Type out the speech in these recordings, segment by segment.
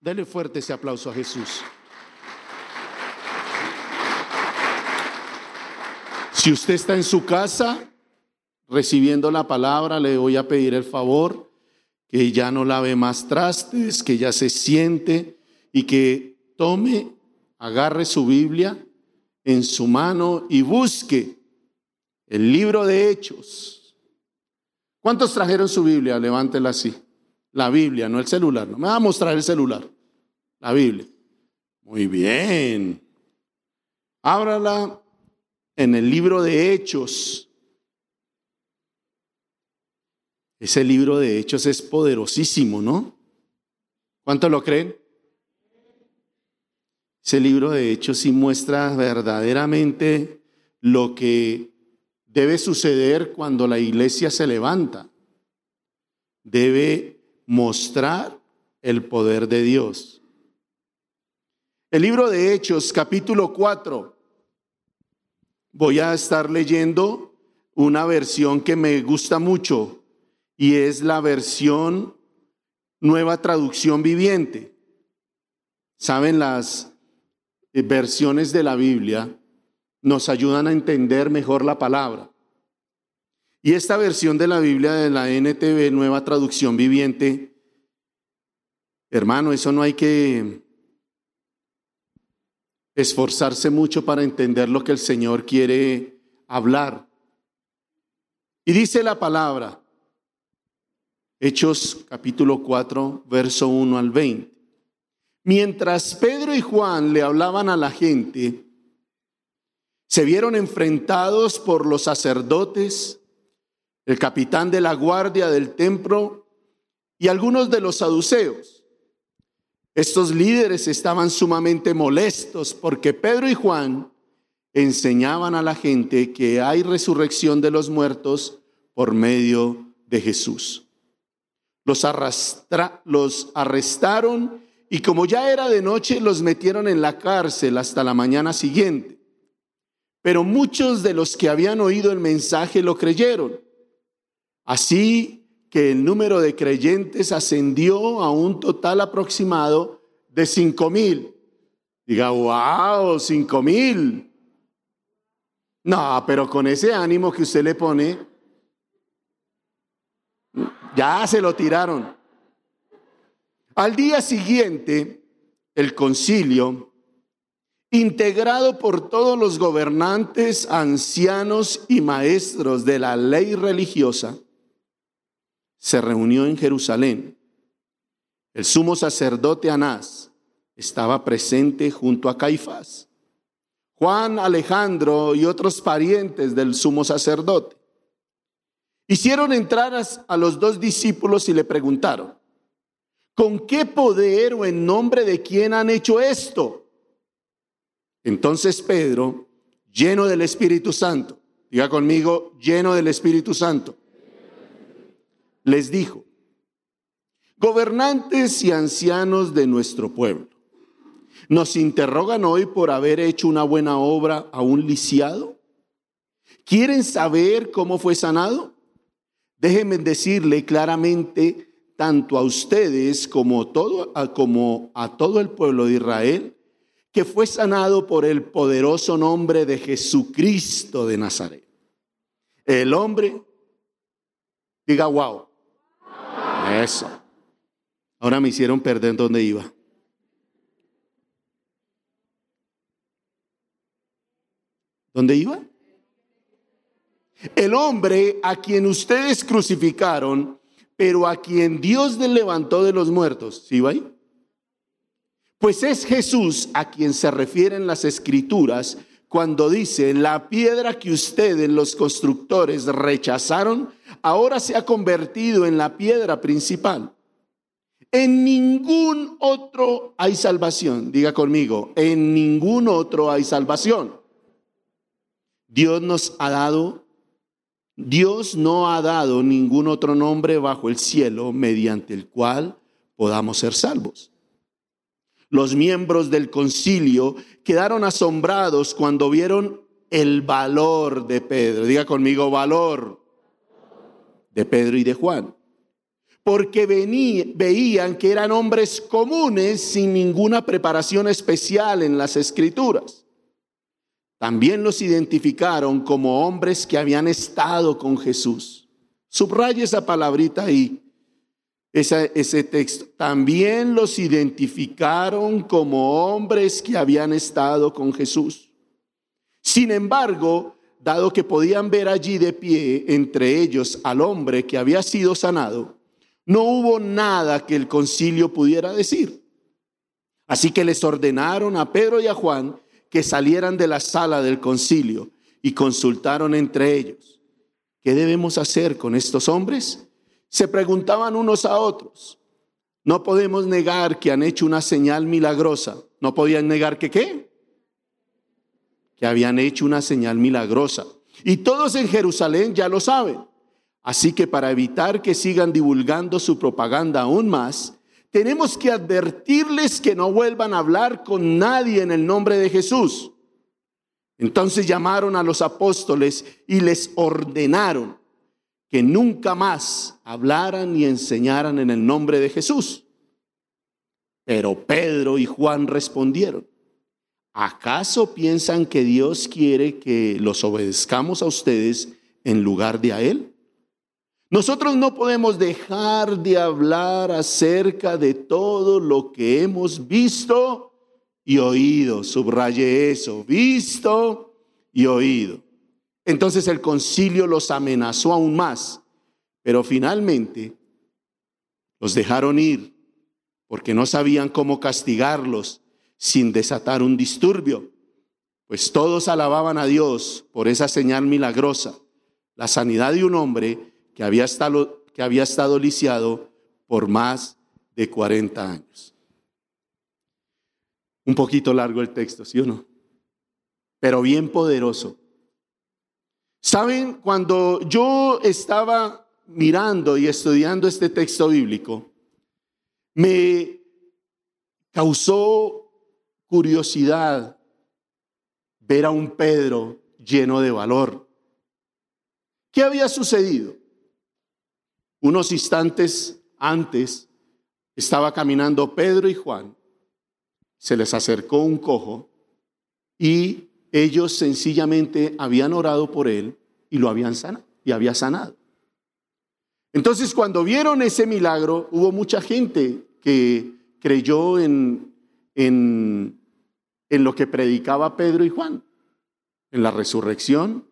Dele fuerte ese aplauso a Jesús. Si usted está en su casa recibiendo la palabra, le voy a pedir el favor que ya no lave más trastes, que ya se siente y que tome, agarre su Biblia en su mano y busque el libro de Hechos. ¿Cuántos trajeron su Biblia? Levántela así. La Biblia, no el celular. No me va a mostrar el celular. La Biblia. Muy bien. Ábrala en el libro de Hechos. Ese libro de Hechos es poderosísimo, ¿no? ¿Cuánto lo creen? Ese libro de Hechos sí muestra verdaderamente lo que debe suceder cuando la iglesia se levanta. Debe mostrar el poder de Dios. El libro de Hechos, capítulo 4, voy a estar leyendo una versión que me gusta mucho y es la versión nueva traducción viviente. Saben, las eh, versiones de la Biblia nos ayudan a entender mejor la palabra. Y esta versión de la Biblia de la NTV, nueva traducción viviente, hermano, eso no hay que esforzarse mucho para entender lo que el Señor quiere hablar. Y dice la palabra, Hechos capítulo 4, verso 1 al 20. Mientras Pedro y Juan le hablaban a la gente, se vieron enfrentados por los sacerdotes, el capitán de la guardia del templo y algunos de los saduceos. Estos líderes estaban sumamente molestos porque Pedro y Juan enseñaban a la gente que hay resurrección de los muertos por medio de Jesús. Los, arrastra, los arrestaron y como ya era de noche los metieron en la cárcel hasta la mañana siguiente. Pero muchos de los que habían oído el mensaje lo creyeron. Así que el número de creyentes ascendió a un total aproximado de cinco mil. Diga, wow, cinco mil. No, pero con ese ánimo que usted le pone, ya se lo tiraron. Al día siguiente, el concilio, integrado por todos los gobernantes, ancianos y maestros de la ley religiosa, se reunió en Jerusalén. El sumo sacerdote Anás estaba presente junto a Caifás. Juan, Alejandro y otros parientes del sumo sacerdote. Hicieron entrar a los dos discípulos y le preguntaron, ¿con qué poder o en nombre de quién han hecho esto? Entonces Pedro, lleno del Espíritu Santo, diga conmigo, lleno del Espíritu Santo, les dijo, gobernantes y ancianos de nuestro pueblo, ¿nos interrogan hoy por haber hecho una buena obra a un lisiado? ¿Quieren saber cómo fue sanado? Déjenme decirle claramente, tanto a ustedes como, todo, como a todo el pueblo de Israel, que fue sanado por el poderoso nombre de Jesucristo de Nazaret. El hombre, diga wow, eso. Ahora me hicieron perder dónde iba. ¿Dónde iba? El hombre a quien ustedes crucificaron, pero a quien Dios le levantó de los muertos. ¿Sí va ahí? Pues es Jesús a quien se refieren las escrituras cuando dice, la piedra que ustedes los constructores rechazaron, ahora se ha convertido en la piedra principal. En ningún otro hay salvación. Diga conmigo, en ningún otro hay salvación. Dios nos ha dado, Dios no ha dado ningún otro nombre bajo el cielo mediante el cual podamos ser salvos. Los miembros del concilio quedaron asombrados cuando vieron el valor de Pedro. Diga conmigo valor de Pedro y de Juan. porque veían que eran hombres comunes sin ninguna preparación especial en las escrituras. También los identificaron como hombres que habían estado con Jesús. Subraya esa palabrita ahí, ese texto. También los identificaron como hombres que habían estado con Jesús. Sin embargo, dado que podían ver allí de pie entre ellos al hombre que había sido sanado, no hubo nada que el concilio pudiera decir. Así que les ordenaron a Pedro y a Juan que salieran de la sala del concilio y consultaron entre ellos. ¿Qué debemos hacer con estos hombres? Se preguntaban unos a otros. No podemos negar que han hecho una señal milagrosa. ¿No podían negar que qué? Que habían hecho una señal milagrosa. Y todos en Jerusalén ya lo saben. Así que para evitar que sigan divulgando su propaganda aún más, tenemos que advertirles que no vuelvan a hablar con nadie en el nombre de Jesús. Entonces llamaron a los apóstoles y les ordenaron que nunca más hablaran ni enseñaran en el nombre de Jesús. Pero Pedro y Juan respondieron, ¿acaso piensan que Dios quiere que los obedezcamos a ustedes en lugar de a Él? Nosotros no podemos dejar de hablar acerca de todo lo que hemos visto y oído. Subraye eso, visto y oído. Entonces el concilio los amenazó aún más, pero finalmente los dejaron ir porque no sabían cómo castigarlos sin desatar un disturbio, pues todos alababan a Dios por esa señal milagrosa, la sanidad de un hombre que había estado, que había estado lisiado por más de 40 años. Un poquito largo el texto, ¿sí o no? Pero bien poderoso. Saben, cuando yo estaba mirando y estudiando este texto bíblico, me causó curiosidad ver a un Pedro lleno de valor. ¿Qué había sucedido? Unos instantes antes estaba caminando Pedro y Juan. Se les acercó un cojo y ellos sencillamente habían orado por él y lo habían sanado y había sanado. Entonces, cuando vieron ese milagro, hubo mucha gente que creyó en, en, en lo que predicaba Pedro y Juan, en la resurrección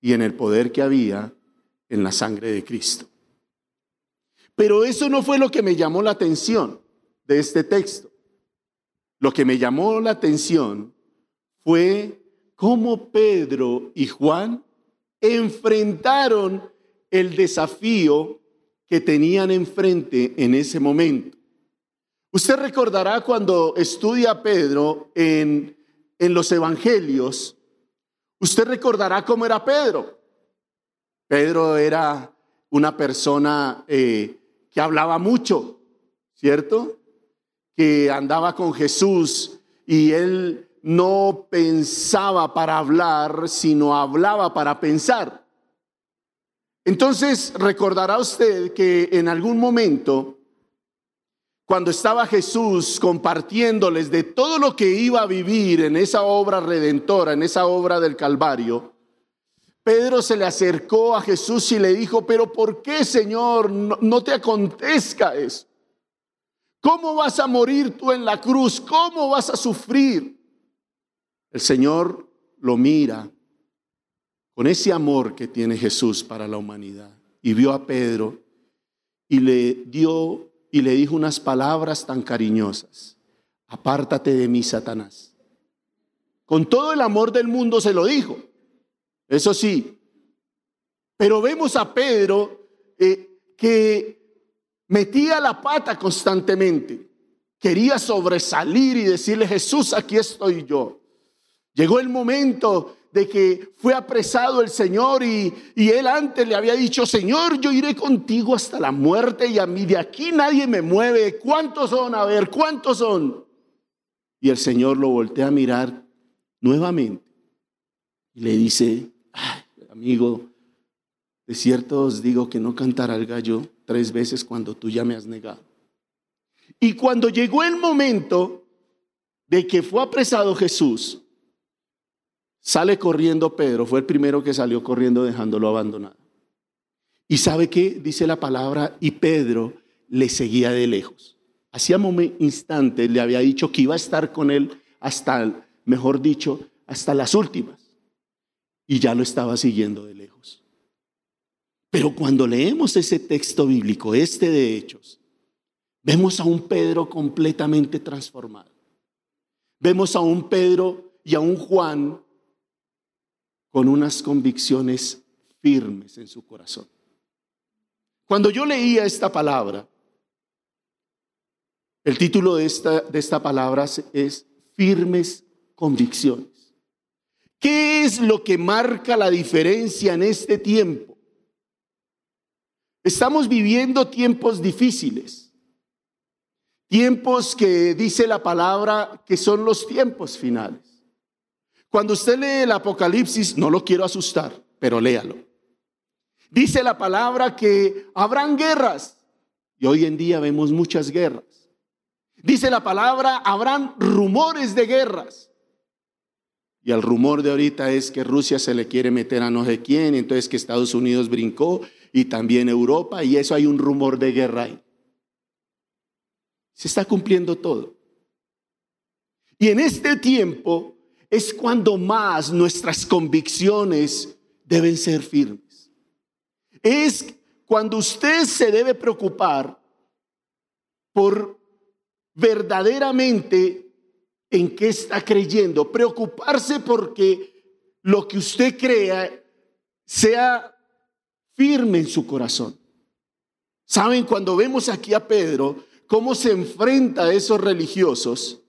y en el poder que había en la sangre de Cristo. Pero eso no fue lo que me llamó la atención de este texto. Lo que me llamó la atención fue cómo Pedro y Juan enfrentaron el desafío que tenían enfrente en ese momento. Usted recordará cuando estudia Pedro en, en los evangelios, usted recordará cómo era Pedro. Pedro era una persona eh, que hablaba mucho, ¿cierto? Que andaba con Jesús y él no pensaba para hablar, sino hablaba para pensar. Entonces recordará usted que en algún momento, cuando estaba Jesús compartiéndoles de todo lo que iba a vivir en esa obra redentora, en esa obra del Calvario, Pedro se le acercó a Jesús y le dijo, pero ¿por qué, Señor, no, te acontezca eso? ¿Cómo vas a morir tú en la cruz? ¿Cómo vas a sufrir? El Señor lo mira con ese amor que tiene Jesús para la humanidad y vio a Pedro y le dio y le dijo unas palabras tan cariñosas. Apártate de mí, Satanás. Con todo el amor del mundo se lo dijo. Eso sí. Pero vemos a Pedro eh, que metía la pata constantemente. Quería sobresalir y decirle, Jesús, aquí estoy yo. Llegó el momento de que fue apresado el Señor y, él antes le había dicho, Señor, yo iré contigo hasta la muerte y a mí de aquí nadie me mueve. ¿Cuántos son? A ver, ¿cuántos son? Y el Señor lo voltea a mirar nuevamente y le dice, amigo, de cierto os digo que no cantará el gallo tres veces cuando tú ya me has negado. Y cuando llegó el momento de que fue apresado Jesús, sale corriendo Pedro, fue el primero que salió corriendo dejándolo abandonado. Y sabe qué? Dice la palabra, y Pedro le seguía de lejos. Hacía instantes le había dicho que iba a estar con él hasta, mejor dicho, hasta las últimas. Y ya lo estaba siguiendo de lejos. Pero cuando leemos ese texto bíblico, este de Hechos, vemos a un Pedro completamente transformado. Vemos a un Pedro y a un Juan con unas convicciones firmes en su corazón. Cuando yo leía esta palabra, el título de esta, de esta palabra es firmes convicciones. ¿Qué es lo que marca la diferencia en este tiempo? Estamos viviendo tiempos difíciles, tiempos que dice la palabra que son los tiempos finales. Cuando usted lee el Apocalipsis, no lo quiero asustar, pero léalo. Dice la palabra que habrán guerras, y hoy en día vemos muchas guerras. Dice la palabra, habrán rumores de guerras. Y el rumor de ahorita es que Rusia se le quiere meter a no sé quién, entonces que Estados Unidos brincó y también Europa, y eso hay un rumor de guerra ahí. Se está cumpliendo todo. Y en este tiempo es cuando más nuestras convicciones deben ser firmes. Es cuando usted se debe preocupar por verdaderamente en qué está creyendo, preocuparse porque lo que usted crea sea firme en su corazón. Saben, cuando vemos aquí a Pedro, cómo se enfrenta a esos religiosos,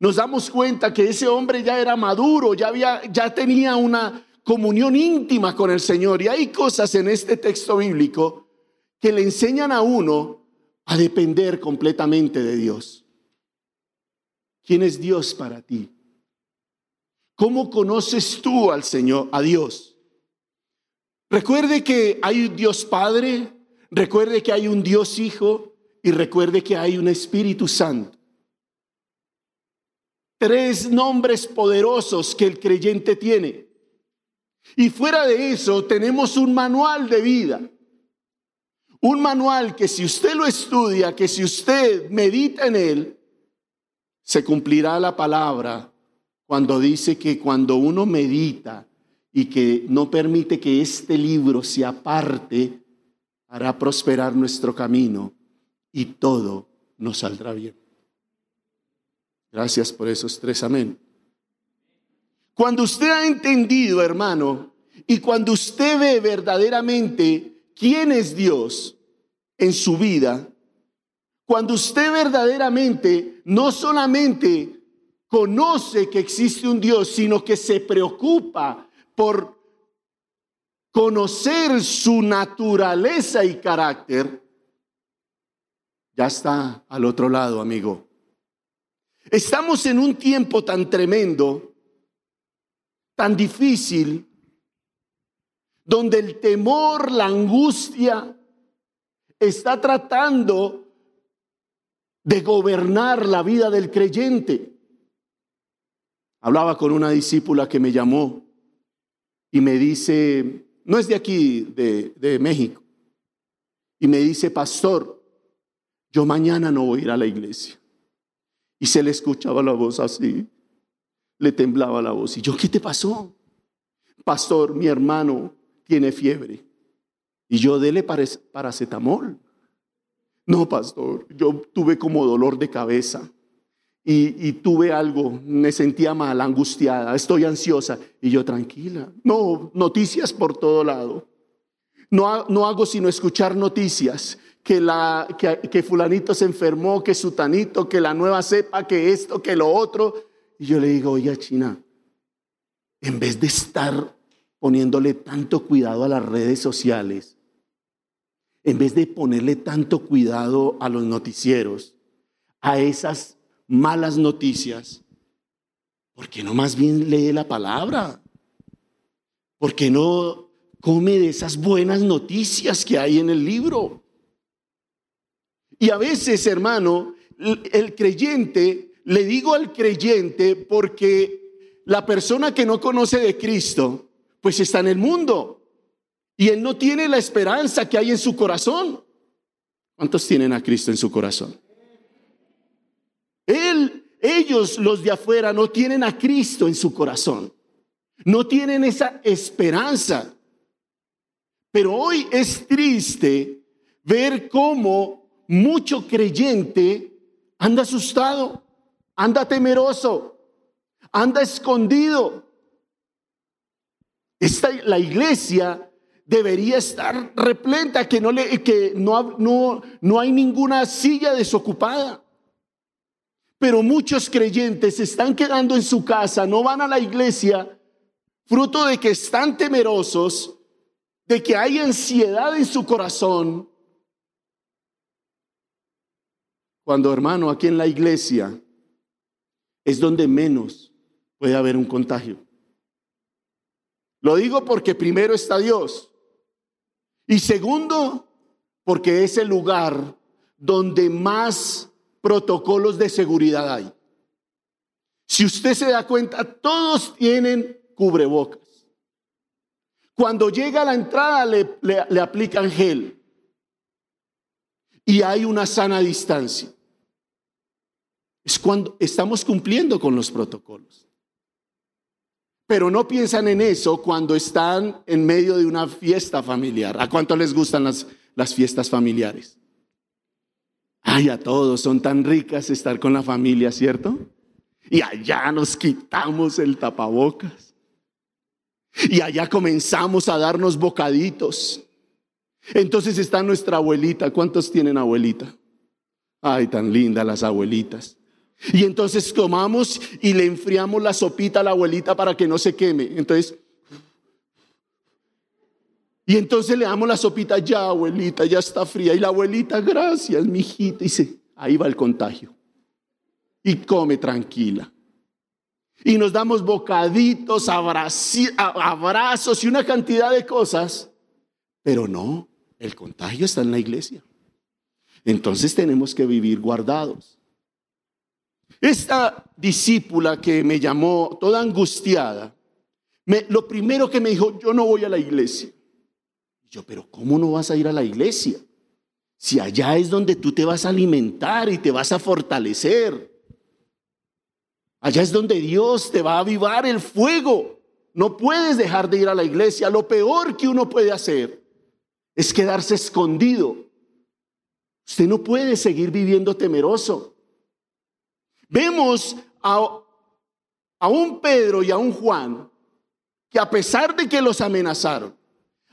nos damos cuenta que ese hombre ya era maduro, ya, había, ya tenía una comunión íntima con el Señor. Y hay cosas en este texto bíblico que le enseñan a uno a depender completamente de Dios. ¿Quién es Dios para ti? ¿Cómo conoces tú al Señor, a Dios? Recuerde que hay un Dios Padre, recuerde que hay un Dios Hijo y recuerde que hay un Espíritu Santo. Tres nombres poderosos que el creyente tiene. Y fuera de eso tenemos un manual de vida un manual que si usted lo estudia, que si usted medita en él, se cumplirá la palabra cuando dice que cuando uno medita y que no permite que este libro se aparte, hará prosperar nuestro camino y todo nos saldrá bien. Gracias por esos tres amén. Cuando usted ha entendido, hermano, y cuando usted ve verdaderamente quién es Dios en su vida, cuando usted verdaderamente no solamente conoce que existe un Dios, sino que se preocupa por conocer su naturaleza y carácter, ya está al otro lado, amigo. Estamos en un tiempo tan tremendo, tan difícil, donde el temor, la angustia está tratando de gobernar la vida del creyente. Hablaba con una discípula que me llamó y me dice, no es de aquí, de, de México, y me dice, pastor, yo mañana no voy a ir a la iglesia. Y se le escuchaba la voz así, le temblaba la voz. Y yo, ¿qué te pasó? Pastor, mi hermano tiene fiebre. Y yo dele paracetamol. No, pastor, yo tuve como dolor de cabeza. Y, tuve algo, me sentía mal, angustiada, estoy ansiosa. Y yo tranquila. No, noticias por todo lado. No, no hago sino escuchar noticias. Que, la, que, fulanito se enfermó, que sutanito, que la nueva cepa, que esto, que lo otro. Y yo le digo, oye, China, en vez de estar poniéndole tanto cuidado a las redes sociales, en vez de ponerle tanto cuidado a los noticieros, a esas malas noticias, ¿por qué no más bien lee la palabra? ¿Por qué no come de esas buenas noticias que hay en el libro? Y a veces, hermano, el creyente, le digo al creyente porque la persona que no conoce de Cristo, pues está en el mundo y él no tiene la esperanza que hay en su corazón. ¿Cuántos tienen a Cristo en su corazón? Él, ellos, los de afuera, no tienen a Cristo en su corazón. No tienen esa esperanza. Pero hoy es triste ver cómo mucho creyente anda asustado, anda temeroso, anda escondido. Esta, la iglesia debería estar repleta, que, no, le, que no, no, no hay ninguna silla desocupada. Pero muchos creyentes se están quedando en su casa, no van a la iglesia, fruto de que están temerosos, de que hay ansiedad en su corazón. Cuando hermano, aquí en la iglesia es donde menos puede haber un contagio. Lo digo porque primero está Dios. Y segundo, porque es el lugar donde más protocolos de seguridad hay. Si usted se da cuenta, todos tienen cubrebocas. Cuando llega a la entrada le, aplican gel. Y hay una sana distancia. Es cuando estamos cumpliendo con los protocolos. Pero no piensan en eso cuando están en medio de una fiesta familiar. ¿A cuánto les gustan las, las fiestas familiares? Ay, a todos son tan ricas estar con la familia, ¿cierto? Y allá nos quitamos el tapabocas. Y allá comenzamos a darnos bocaditos. Entonces está nuestra abuelita. ¿Cuántos tienen abuelita? Ay, tan linda las abuelitas. Y entonces tomamos y le enfriamos la sopita a la abuelita para que no se queme. Entonces, y entonces le damos la sopita, ya abuelita, ya está fría. Y la abuelita, gracias, mijita. Y dice, ahí va el contagio. Y come tranquila. Y nos damos bocaditos, abrazos y una cantidad de cosas. Pero no, el contagio está en la iglesia. Entonces tenemos que vivir guardados. Esta discípula que me llamó toda angustiada, lo primero que me dijo, yo no voy a la iglesia. yo, pero ¿cómo no vas a ir a la iglesia? Si allá es donde tú te vas a alimentar y te vas a fortalecer. Allá es donde Dios te va a avivar el fuego. No puedes dejar de ir a la iglesia. Lo peor que uno puede hacer es quedarse escondido. Usted no puede seguir viviendo temeroso. Vemos a, un Pedro y a un Juan que a pesar de que los amenazaron,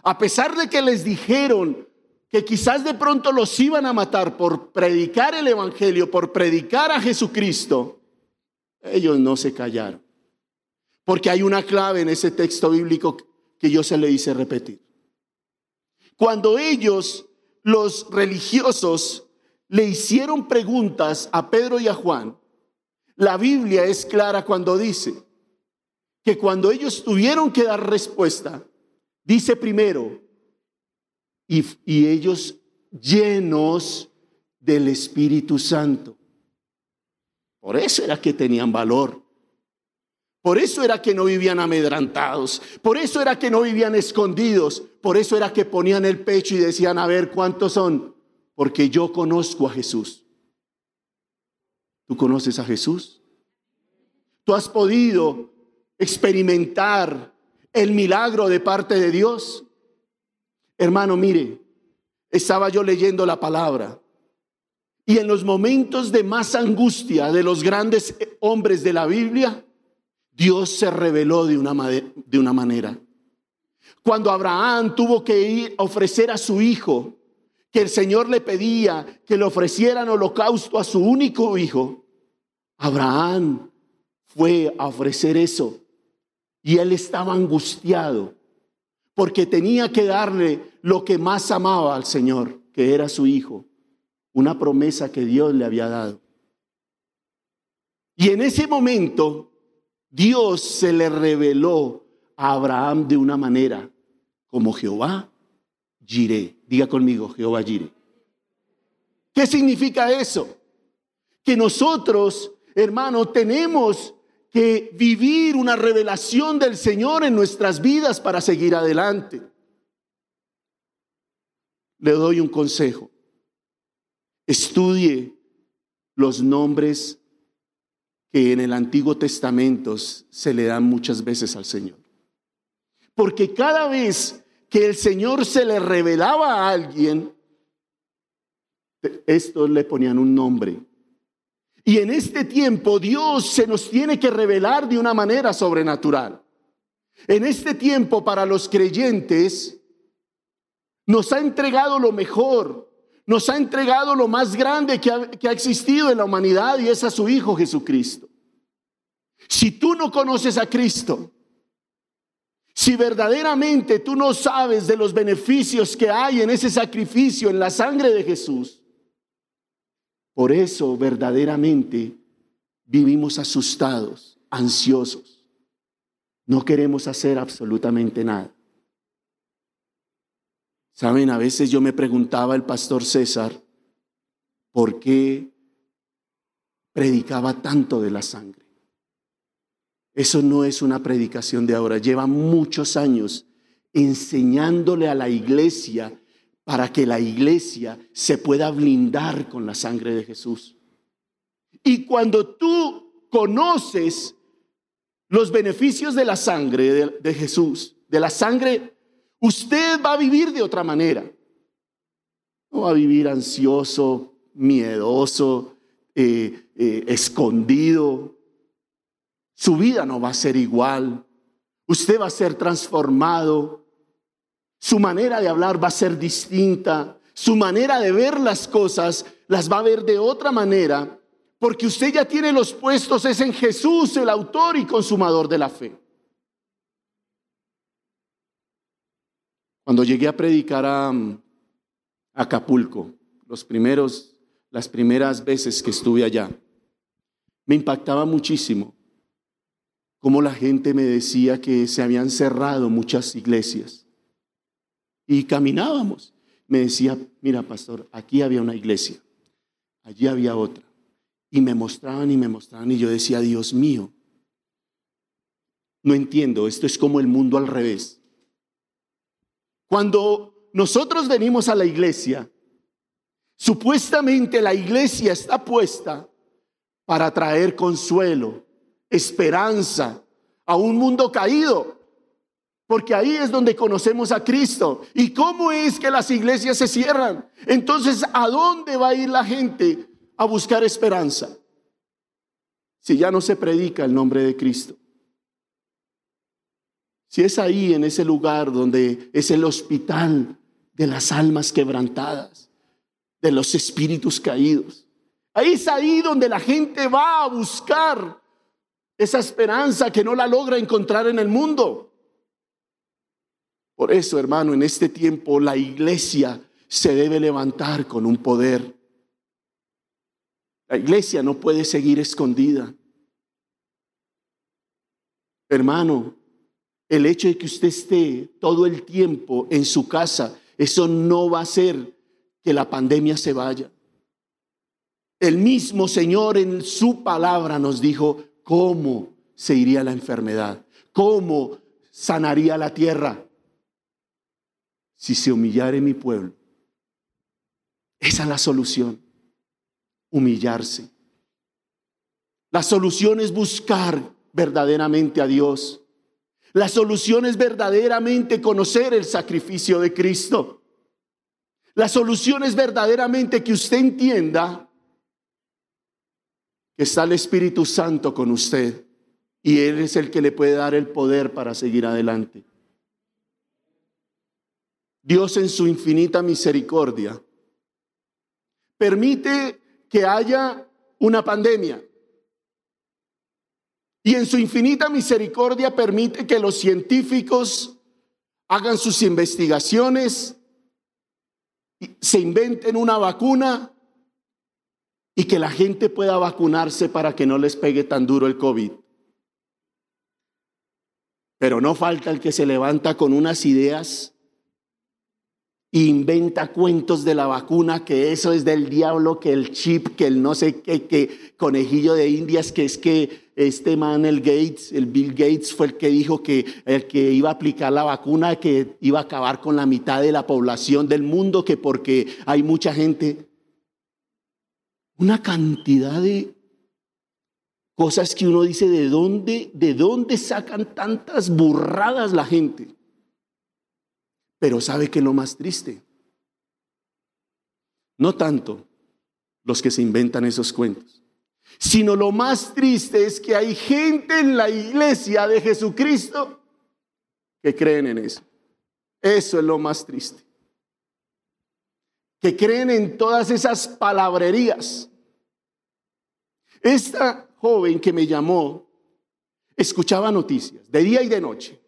a pesar de que les dijeron que quizás de pronto los iban a matar por predicar el Evangelio, por predicar a Jesucristo, ellos no se callaron. Porque hay una clave en ese texto bíblico que yo se le hice repetir. Cuando ellos, los religiosos, le hicieron preguntas a Pedro y a Juan, la Biblia es clara cuando dice que cuando ellos tuvieron que dar respuesta, dice primero, y, ellos llenos del Espíritu Santo. Por eso era que tenían valor. Por eso era que no vivían amedrantados. Por eso era que no vivían escondidos. Por eso era que ponían el pecho y decían, a ver cuántos son. Porque yo conozco a Jesús. ¿Tú conoces a Jesús? ¿Tú has podido experimentar el milagro de parte de Dios? Hermano, mire, estaba yo leyendo la palabra y en los momentos de más angustia de los grandes hombres de la Biblia, Dios se reveló de una, de una manera. Cuando Abraham tuvo que ir a ofrecer a su hijo, que el Señor le pedía que le ofrecieran holocausto a su único hijo, Abraham fue a ofrecer eso y él estaba angustiado porque tenía que darle lo que más amaba al Señor, que era su hijo, una promesa que Dios le había dado. Y en ese momento Dios se le reveló a Abraham de una manera como Jehová Jiré. Diga conmigo, Jehová Jiré. ¿Qué significa eso? Que nosotros, hermano, tenemos que vivir una revelación del Señor en nuestras vidas para seguir adelante. Le doy un consejo. Estudie los nombres que en el Antiguo Testamento se le dan muchas veces al Señor. Porque cada vez que el Señor se le revelaba a alguien, estos le ponían un nombre. Y en este tiempo Dios se nos tiene que revelar de una manera sobrenatural. En este tiempo para los creyentes nos ha entregado lo mejor, nos ha entregado lo más grande que ha, que ha, existido en la humanidad y es a su Hijo Jesucristo. Si tú no conoces a Cristo, si verdaderamente tú no sabes de los beneficios que hay en ese sacrificio, en la sangre de Jesús, por eso verdaderamente vivimos asustados, ansiosos. No queremos hacer absolutamente nada. Saben, a veces yo me preguntaba el pastor César, ¿por qué predicaba tanto de la sangre? Eso no es una predicación de ahora, lleva muchos años enseñándole a la iglesia para que la iglesia se pueda blindar con la sangre de Jesús. Y cuando tú conoces los beneficios de la sangre de, Jesús, de la sangre Usted va a vivir de otra manera. No va a vivir ansioso, miedoso, eh, eh, escondido. Su vida no va a ser igual. Usted va a ser transformado. Su manera de hablar va a ser distinta. Su manera de ver las cosas las va a ver de otra manera. Porque usted ya tiene los puestos, es en Jesús, el autor y consumador de la fe. Cuando llegué a predicar a, Acapulco, los primeros, las primeras veces que estuve allá, me impactaba muchísimo cómo la gente me decía que se habían cerrado muchas iglesias. Y caminábamos. Me decía, mira, pastor, aquí había una iglesia, allí había otra. Y me mostraban y me mostraban y yo decía, Dios mío, no entiendo, esto es como el mundo al revés. Cuando nosotros venimos a la iglesia, supuestamente la iglesia está puesta para traer consuelo, esperanza a un mundo caído. Porque ahí es donde conocemos a Cristo. ¿Y cómo es que las iglesias se cierran? Entonces, ¿a dónde va a ir la gente a buscar esperanza? Si ya no se predica el nombre de Cristo. Si es ahí, en ese lugar donde es el hospital de las almas quebrantadas, de los espíritus caídos. Ahí es ahí donde la gente va a buscar esa esperanza que no la logra encontrar en el mundo. Por eso, hermano, en este tiempo la iglesia se debe levantar con un poder. La iglesia no puede seguir escondida. Hermano, el hecho de que usted esté todo el tiempo en su casa, eso no va a hacer que la pandemia se vaya. El mismo Señor en su palabra nos dijo cómo se iría la enfermedad, cómo sanaría la tierra si se humillara en mi pueblo. Esa es la solución, humillarse. La solución es buscar verdaderamente a Dios. La solución es verdaderamente conocer el sacrificio de Cristo. La solución es verdaderamente que usted entienda que está el Espíritu Santo con usted y Él es el que le puede dar el poder para seguir adelante. Dios en su infinita misericordia permite que haya una pandemia. Y en su infinita misericordia permite que los científicos hagan sus investigaciones, se inventen una vacuna y que la gente pueda vacunarse para que no les pegue tan duro el COVID. Pero no falta el que se levanta con unas ideas inventa cuentos de la vacuna, que eso es del diablo, que el chip, que el no sé qué, que conejillo de indias, que es que este man, el Gates, el Bill Gates, fue el que dijo que el que iba a aplicar la vacuna, que iba a acabar con la mitad de la población del mundo, que porque hay mucha gente. Una cantidad de cosas que uno dice, ¿de dónde, de dónde sacan tantas burradas la gente? Pero sabe que lo más triste, no tanto los que se inventan esos cuentos, sino lo más triste es que hay gente en la iglesia de Jesucristo que creen en eso. Eso es lo más triste. Que creen en todas esas palabrerías. Esta joven que me llamó escuchaba noticias de día y de noche.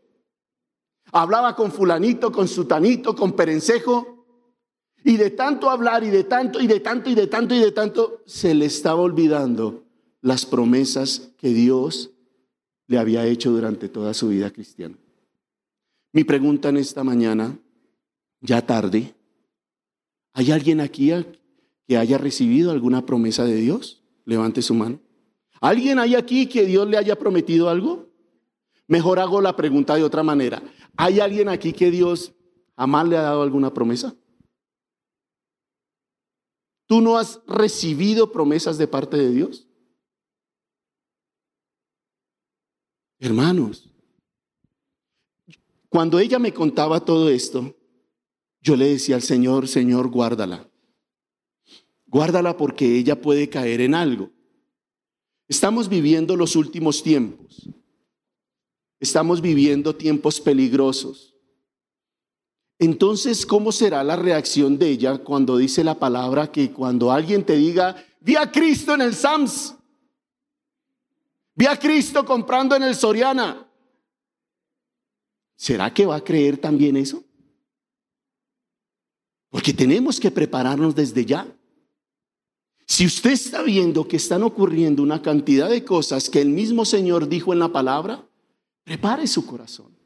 Hablaba con fulanito, con sutanito, con perencejo. Y de tanto hablar y de tanto y de tanto y de tanto y de tanto, se le estaba olvidando las promesas que Dios le había hecho durante toda su vida cristiana. Mi pregunta en esta mañana, ya tarde, ¿hay alguien aquí que haya recibido alguna promesa de Dios? Levante su mano. ¿Alguien hay aquí que Dios le haya prometido algo? Mejor hago la pregunta de otra manera. ¿Hay alguien aquí que Dios jamás le ha dado alguna promesa? ¿Tú no has recibido promesas de parte de Dios? Hermanos, cuando ella me contaba todo esto, yo le decía al Señor, Señor, guárdala. Guárdala porque ella puede caer en algo. Estamos viviendo los últimos tiempos. Estamos viviendo tiempos peligrosos. Entonces, ¿cómo será la reacción de ella cuando dice la palabra que cuando alguien te diga, vi a Cristo en el Sams, vi a Cristo comprando en el Soriana? ¿Será que va a creer también eso? Porque tenemos que prepararnos desde ya. Si usted está viendo que están ocurriendo una cantidad de cosas que el mismo Señor dijo en la palabra, Prepare su corazón.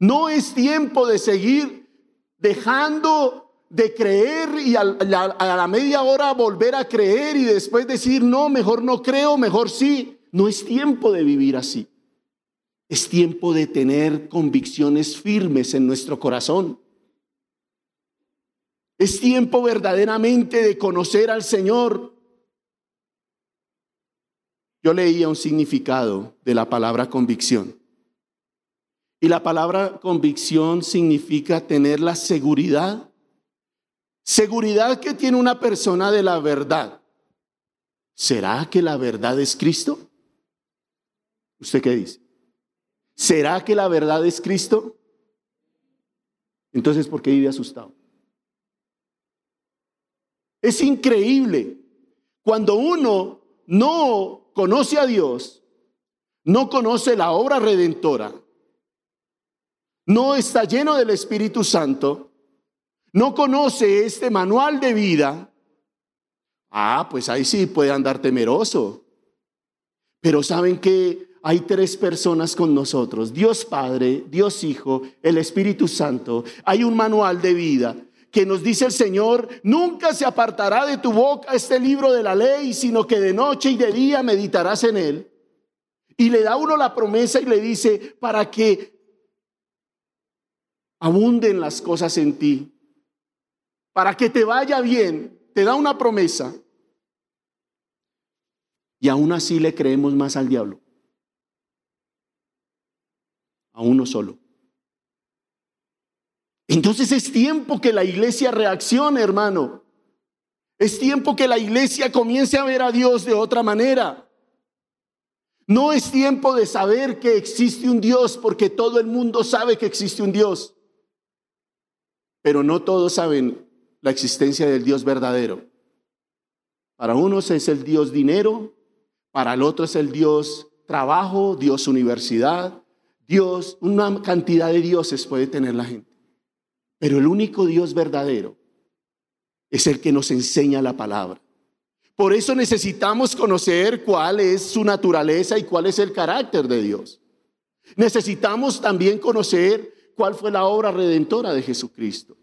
No es tiempo de seguir dejando de creer y a la, media hora volver a creer y después decir, no, mejor no creo, mejor sí. No es tiempo de vivir así. Es tiempo de tener convicciones firmes en nuestro corazón. Es tiempo verdaderamente de conocer al Señor yo leía un significado de la palabra convicción. Y la palabra convicción significa tener la seguridad. Seguridad que tiene una persona de la verdad. ¿Será que la verdad es Cristo? ¿Usted qué dice? ¿Será que la verdad es Cristo? Entonces, ¿por qué vive asustado? Es increíble cuando uno no conoce a Dios, no conoce la obra redentora, no está lleno del Espíritu Santo, no conoce este manual de vida, ah, pues ahí sí puede andar temeroso. Pero saben que hay tres personas con nosotros, Dios Padre, Dios Hijo, el Espíritu Santo. Hay un manual de vida que nos dice el Señor, nunca se apartará de tu boca este libro de la ley, sino que de noche y de día meditarás en él. Y le da uno la promesa y le dice, para que abunden las cosas en ti, para que te vaya bien, te da una promesa. Y aún así le creemos más al diablo. A uno solo. Entonces es tiempo que la iglesia reaccione, hermano. Es tiempo que la iglesia comience a ver a Dios de otra manera. No es tiempo de saber que existe un Dios, porque todo el mundo sabe que existe un Dios. Pero no todos saben la existencia del Dios verdadero. Para unos es el Dios dinero, para el otro es el Dios trabajo, Dios universidad, Dios, una cantidad de dioses puede tener la gente. Pero el único Dios verdadero es el que nos enseña la palabra. Por eso necesitamos conocer cuál es su naturaleza y cuál es el carácter de Dios. Necesitamos también conocer cuál fue la obra redentora de Jesucristo.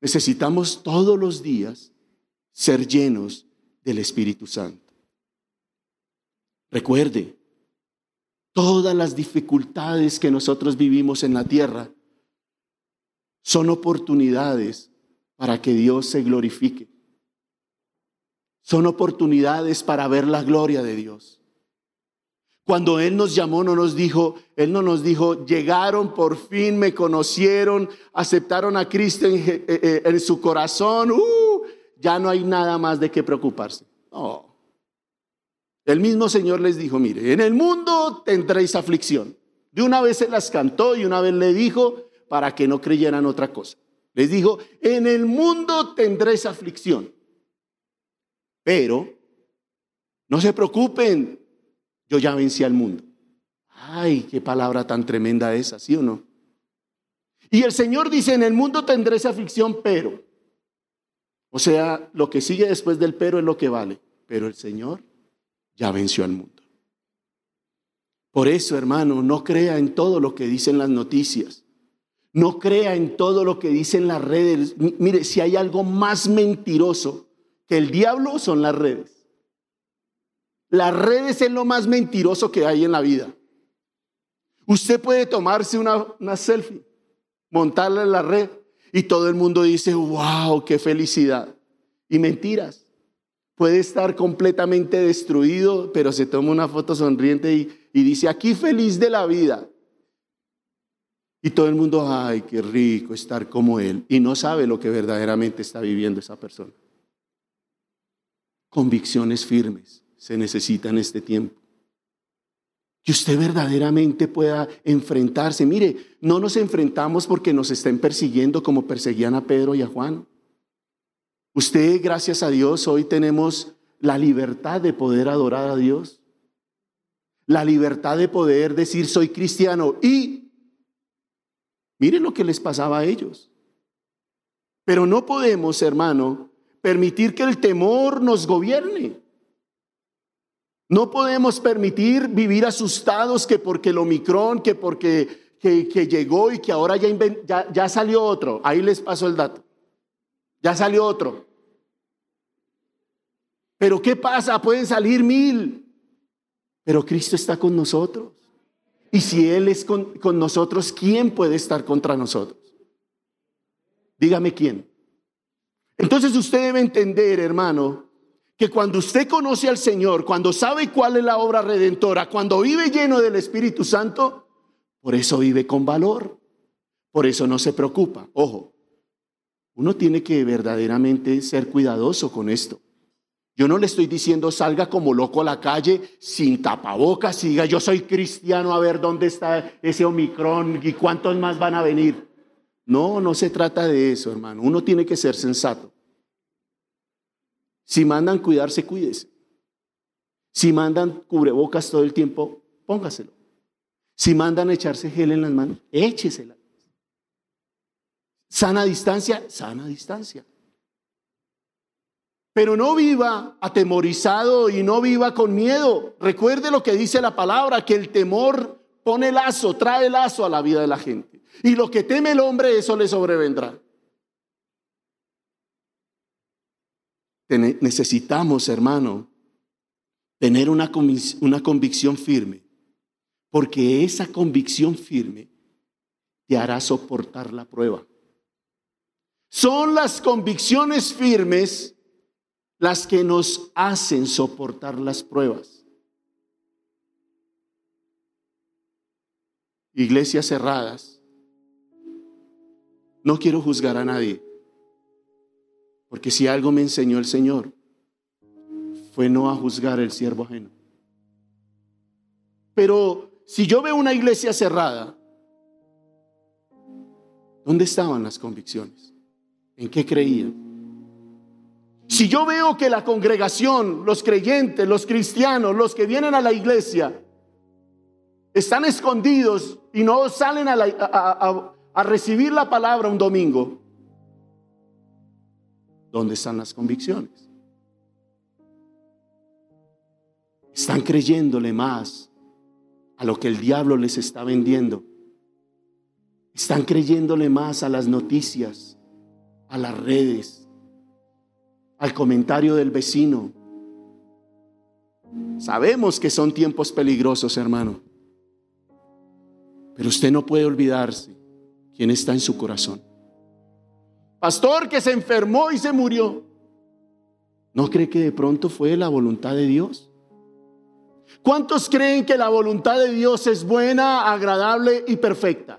necesitamos todos los días ser llenos del Espíritu Santo. Recuerde, todas las dificultades que nosotros vivimos en la tierra son oportunidades para que Dios se glorifique. Son oportunidades para ver la gloria de Dios. Cuando Él nos llamó, no nos dijo, Él no nos dijo, llegaron, por fin me conocieron, aceptaron a Cristo en, eh, eh, su corazón, uh, ya no hay nada más de qué preocuparse. No. El mismo Señor les dijo, mire, en el mundo tendréis aflicción. De una vez se las cantó y una vez le dijo para que no creyeran otra cosa. Les dijo, en el mundo tendréis aflicción. Pero no se preocupen, yo ya vencí al mundo. Ay, qué palabra tan tremenda esa, ¿sí o no? Y el Señor dice, en el mundo tendréis aflicción, pero. O sea, lo que sigue después del pero es lo que vale. Pero el Señor ya venció al mundo. Por eso, hermano, no crea en todo lo que dicen las noticias. No crea en todo lo que dicen las redes. Mire, si hay algo más mentiroso que el diablo son las redes. Las redes es lo más mentiroso que hay en la vida. Usted puede tomarse una, una selfie, montarla en la red y todo el mundo dice, wow, qué felicidad. Y mentiras. Puede estar completamente destruido, pero se toma una foto sonriente y, y dice, aquí feliz de la vida. Y todo el mundo, ay, qué rico estar como Él. Y no sabe lo que verdaderamente está viviendo esa persona. Convicciones firmes se necesitan en este tiempo. Que usted verdaderamente pueda enfrentarse. Mire, no nos enfrentamos porque nos estén persiguiendo como perseguían a Pedro y a Juan. Usted, gracias a Dios, hoy tenemos la libertad de poder adorar a Dios. La libertad de poder decir soy cristiano y Miren lo que les pasaba a ellos. Pero no podemos, hermano, permitir que el temor nos gobierne. No podemos permitir vivir asustados que porque el Omicron, que porque que, llegó y que ahora ya, ya, ya salió otro. Ahí les pasó el dato. Ya salió otro. Pero ¿qué pasa? Pueden salir mil. Pero Cristo está con nosotros. Y si Él es con, nosotros, ¿quién puede estar contra nosotros? Dígame quién. Entonces usted debe entender, hermano, que cuando usted conoce al Señor, cuando sabe cuál es la obra redentora, cuando vive lleno del Espíritu Santo, por eso vive con valor, por eso no se preocupa. Ojo, uno tiene que verdaderamente ser cuidadoso con esto. Yo no le estoy diciendo salga como loco a la calle sin tapabocas, siga yo soy cristiano a ver dónde está ese Omicron y cuántos más van a venir. No, no se trata de eso, hermano. Uno tiene que ser sensato. Si mandan cuidarse, cuídese. Si mandan cubrebocas todo el tiempo, póngaselo. Si mandan echarse gel en las manos, échesela. Sana distancia, sana distancia. Pero no viva atemorizado y no viva con miedo. Recuerde lo que dice la palabra, que el temor pone lazo, trae lazo a la vida de la gente. Y lo que teme el hombre, eso le sobrevendrá. Necesitamos, hermano, tener una, una convicción firme, porque esa convicción firme te hará soportar la prueba. Son las convicciones firmes las que nos hacen soportar las pruebas. Iglesias cerradas. No quiero juzgar a nadie, porque si algo me enseñó el Señor, fue no a juzgar el siervo ajeno. Pero si yo veo una iglesia cerrada, ¿dónde estaban las convicciones? ¿En qué creían? Si yo veo que la congregación, los creyentes, los cristianos, los que vienen a la iglesia, están escondidos y no salen a, recibir la palabra un domingo, ¿dónde están las convicciones? Están creyéndole más a lo que el diablo les está vendiendo. Están creyéndole más a las noticias a las redes, al comentario del vecino. Sabemos que son tiempos peligrosos, hermano. Pero usted no puede olvidarse quién está en su corazón. Pastor que se enfermó y se murió. ¿No cree que de pronto fue la voluntad de Dios? ¿Cuántos creen que la voluntad de Dios es buena, agradable y perfecta?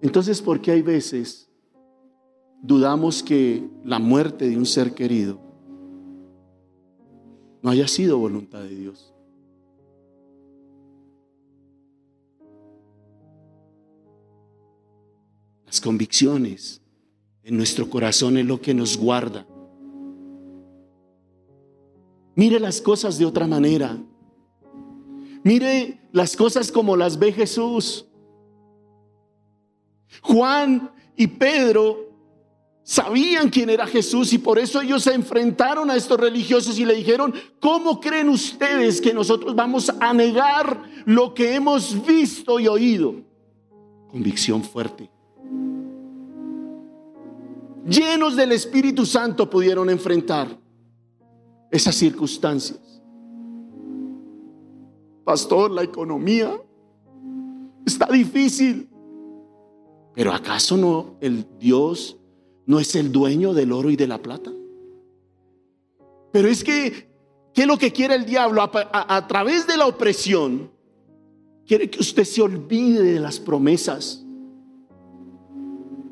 Entonces, ¿por qué hay veces dudamos que la muerte de un ser querido no haya sido voluntad de Dios? Las convicciones en nuestro corazón es lo que nos guarda. Mire las cosas de otra manera. Mire las cosas como las ve Jesús. Juan y Pedro sabían quién era Jesús y por eso ellos se enfrentaron a estos religiosos y le dijeron, ¿cómo creen ustedes que nosotros vamos a negar lo que hemos visto y oído? Convicción fuerte. Llenos del Espíritu Santo pudieron enfrentar esas circunstancias. Pastor, la economía está difícil. Pero ¿acaso no el Dios no es el dueño del oro y de la plata? Pero es que, ¿qué es lo que quiere el diablo? A, a través de la opresión, quiere que usted se olvide de las promesas.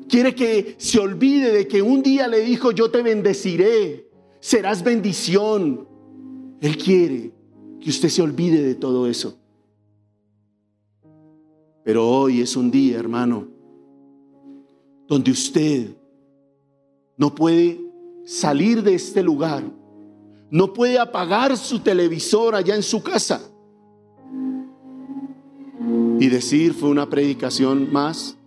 Quiere que se olvide de que un día le dijo, yo te bendeciré, serás bendición. Él quiere que usted se olvide de todo eso. Pero hoy es un día, hermano, donde usted no puede salir de este lugar, no puede apagar su televisor allá en su casa y decir fue una predicación más.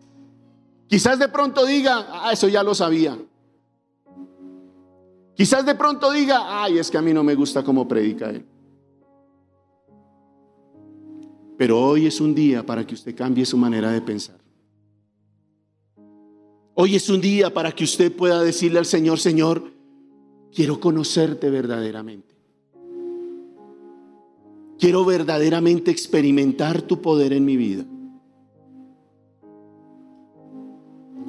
Quizás de pronto diga, ah, eso ya lo sabía. Quizás de pronto diga, ay, es que a mí no me gusta cómo predica él. Pero hoy es un día para que usted cambie su manera de pensar. Hoy es un día para que usted pueda decirle al Señor, Señor, quiero conocerte verdaderamente. Quiero verdaderamente experimentar tu poder en mi vida.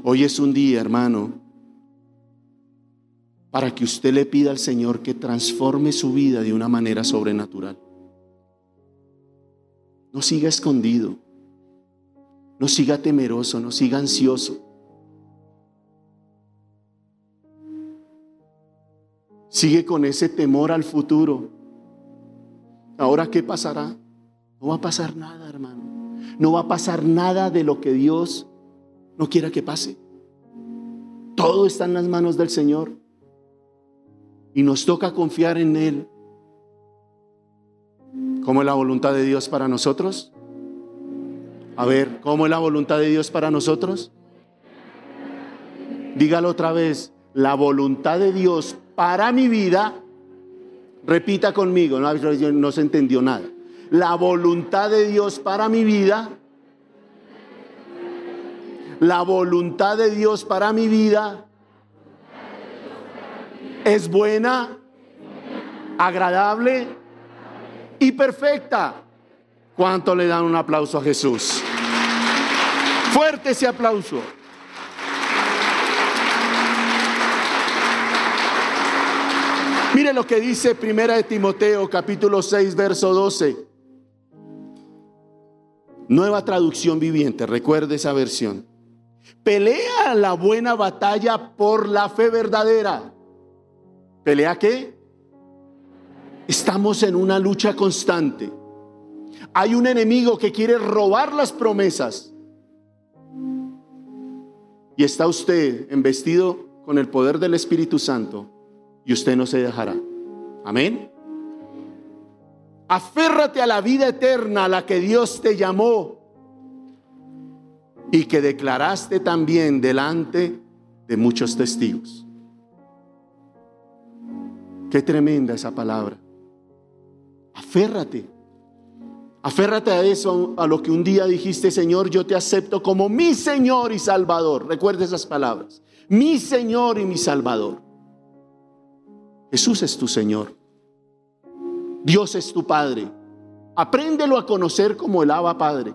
Hoy es un día, hermano, para que usted le pida al Señor que transforme su vida de una manera sobrenatural. No siga escondido, no siga temeroso, no siga ansioso. Sigue con ese temor al futuro. Ahora, ¿qué pasará? No va a pasar nada, hermano. No va a pasar nada de lo que Dios no quiera que pase. Todo está en las manos del Señor. Y nos toca confiar en Él. ¿Cómo es la voluntad de Dios para nosotros? A ver, ¿cómo es la voluntad de Dios para nosotros? Dígalo otra vez. La voluntad de Dios para mi vida, repita conmigo, no, se entendió nada. La voluntad de Dios para mi vida, la voluntad de Dios para mi vida es buena, agradable y perfecta. ¿Cuánto le dan un aplauso a Jesús? Fuerte ese aplauso. Mire lo que dice Primera de Timoteo capítulo 6 verso 12. Nueva traducción viviente, recuerde esa versión. Pelea la buena batalla por la fe verdadera. ¿Pelea qué? Estamos en una lucha constante. Hay un enemigo que quiere robar las promesas. Y está usted embestido con el poder del Espíritu Santo y usted no se dejará. Amén. Aférrate a la vida eterna a la que Dios te llamó y que declaraste también delante de muchos testigos. Qué tremenda esa palabra. Aférrate Aférrate a eso, a lo que un día dijiste, Señor, yo te acepto como mi Señor y Salvador. Recuerda esas palabras. Mi Señor y mi Salvador. Jesús es tu Señor. Dios es tu Padre. Apréndelo a conocer como el Abba Padre.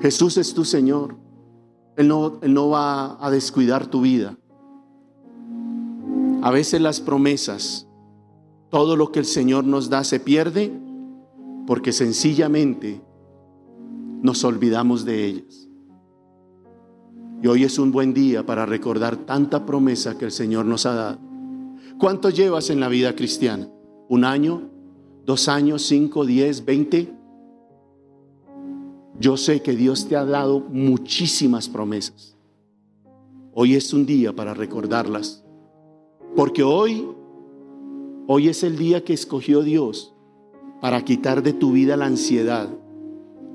Jesús es tu Señor. Él no, él no va a descuidar tu vida. A veces las promesas, todo lo que el Señor nos da se pierde porque sencillamente nos olvidamos de ellas. Y hoy es un buen día para recordar tanta promesa que el Señor nos ha dado. ¿Cuánto llevas en la vida cristiana? ¿Un año? ¿Dos años? ¿Cinco? ¿Diez? ¿Veinte? Yo sé que Dios te ha dado muchísimas promesas. Hoy es un día para recordarlas. Porque hoy, hoy es el día que escogió Dios para quitar de tu vida la ansiedad,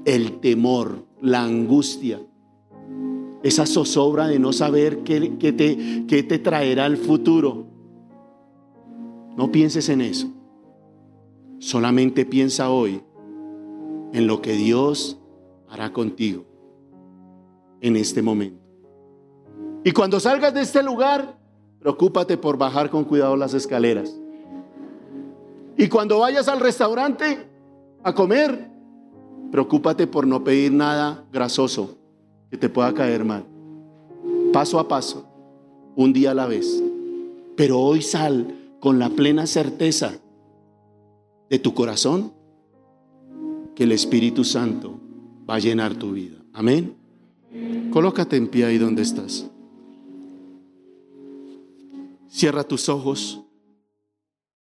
el temor, la angustia, esa zozobra de no saber qué, te, qué te traerá el futuro. No pienses en eso. Solamente piensa hoy en lo que Dios hará contigo en este momento. Y cuando salgas de este lugar, preocúpate por bajar con cuidado las escaleras. Y cuando vayas al restaurante a comer, preocúpate por no pedir nada grasoso que te pueda caer mal. Paso a paso, un día a la vez. Pero hoy sal con la plena certeza de tu corazón que el Espíritu Santo va a llenar tu vida. Amén. Colócate en pie ahí donde estás. Cierra tus ojos.